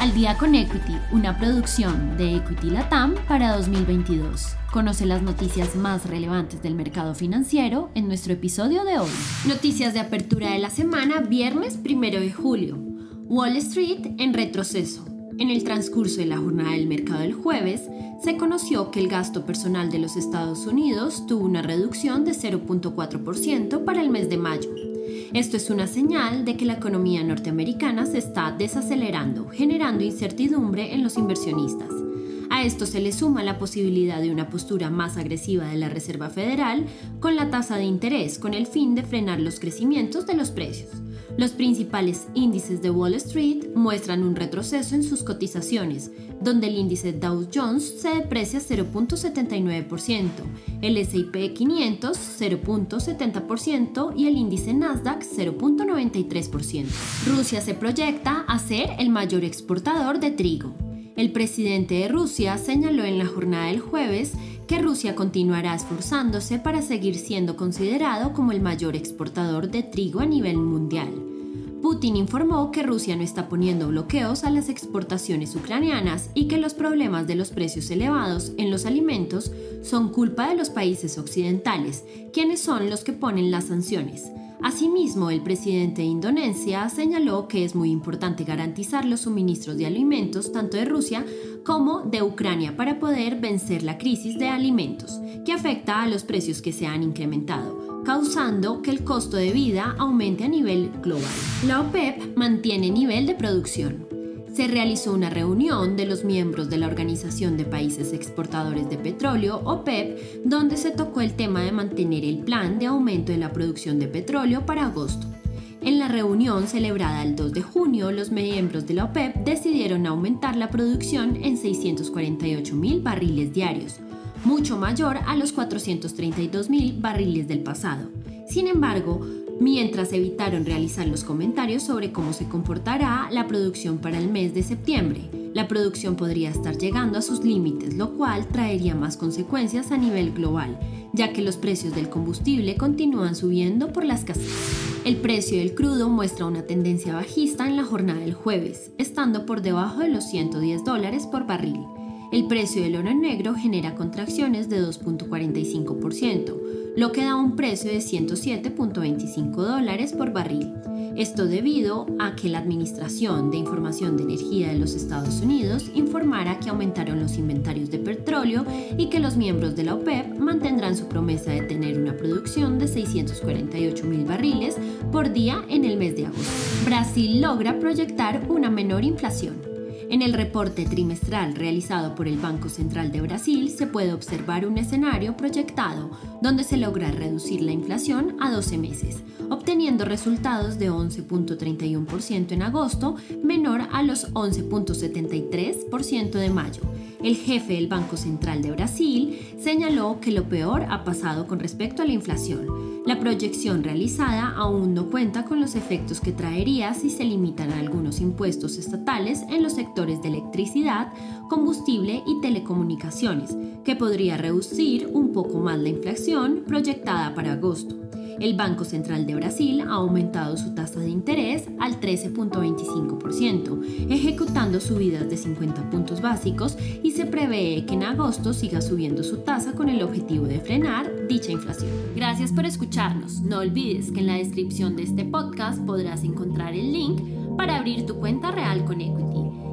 Al día con Equity, una producción de Equity Latam para 2022. Conoce las noticias más relevantes del mercado financiero en nuestro episodio de hoy. Noticias de apertura de la semana, viernes 1 de julio. Wall Street en retroceso. En el transcurso de la jornada del mercado del jueves, se conoció que el gasto personal de los Estados Unidos tuvo una reducción de 0.4% para el mes de mayo esto es una señal de que la economía norteamericana se está desacelerando, generando incertidumbre en los inversionistas. A esto se le suma la posibilidad de una postura más agresiva de la Reserva Federal con la tasa de interés con el fin de frenar los crecimientos de los precios. Los principales índices de Wall Street muestran un retroceso en sus cotizaciones, donde el índice Dow Jones se deprecia 0.79%, el SP 500 0.70% y el índice Nasdaq 0.93%. Rusia se proyecta a ser el mayor exportador de trigo. El presidente de Rusia señaló en la jornada del jueves que Rusia continuará esforzándose para seguir siendo considerado como el mayor exportador de trigo a nivel mundial. Putin informó que Rusia no está poniendo bloqueos a las exportaciones ucranianas y que los problemas de los precios elevados en los alimentos son culpa de los países occidentales, quienes son los que ponen las sanciones. Asimismo, el presidente de Indonesia señaló que es muy importante garantizar los suministros de alimentos tanto de Rusia como de Ucrania para poder vencer la crisis de alimentos, que afecta a los precios que se han incrementado causando que el costo de vida aumente a nivel global. La OPEP mantiene nivel de producción. Se realizó una reunión de los miembros de la Organización de Países Exportadores de Petróleo, OPEP, donde se tocó el tema de mantener el plan de aumento de la producción de petróleo para agosto. En la reunión celebrada el 2 de junio, los miembros de la OPEP decidieron aumentar la producción en 648 mil barriles diarios, mucho mayor a los 432 mil barriles del pasado. Sin embargo, mientras evitaron realizar los comentarios sobre cómo se comportará la producción para el mes de septiembre, la producción podría estar llegando a sus límites, lo cual traería más consecuencias a nivel global, ya que los precios del combustible continúan subiendo por la escasez. El precio del crudo muestra una tendencia bajista en la jornada del jueves, estando por debajo de los 110 dólares por barril. El precio del oro negro genera contracciones de 2.45%, lo que da un precio de 107.25 dólares por barril. Esto debido a que la Administración de Información de Energía de los Estados Unidos informara que aumentaron los inventarios de petróleo y que los miembros de la OPEP mantendrán su promesa de tener una producción de 648 mil barriles por día en el mes de agosto. Brasil logra proyectar una menor inflación. En el reporte trimestral realizado por el Banco Central de Brasil se puede observar un escenario proyectado donde se logra reducir la inflación a 12 meses, obteniendo resultados de 11.31% en agosto, menor a los 11.73% de mayo. El jefe del Banco Central de Brasil señaló que lo peor ha pasado con respecto a la inflación la proyección realizada aún no cuenta con los efectos que traería si se limitan algunos impuestos estatales en los sectores de electricidad, combustible y telecomunicaciones, que podría reducir un poco más la inflación proyectada para agosto el Banco Central de Brasil ha aumentado su tasa de interés al 13.25%, ejecutando subidas de 50 puntos básicos y se prevé que en agosto siga subiendo su tasa con el objetivo de frenar dicha inflación. Gracias por escucharnos. No olvides que en la descripción de este podcast podrás encontrar el link para abrir tu cuenta real con Equity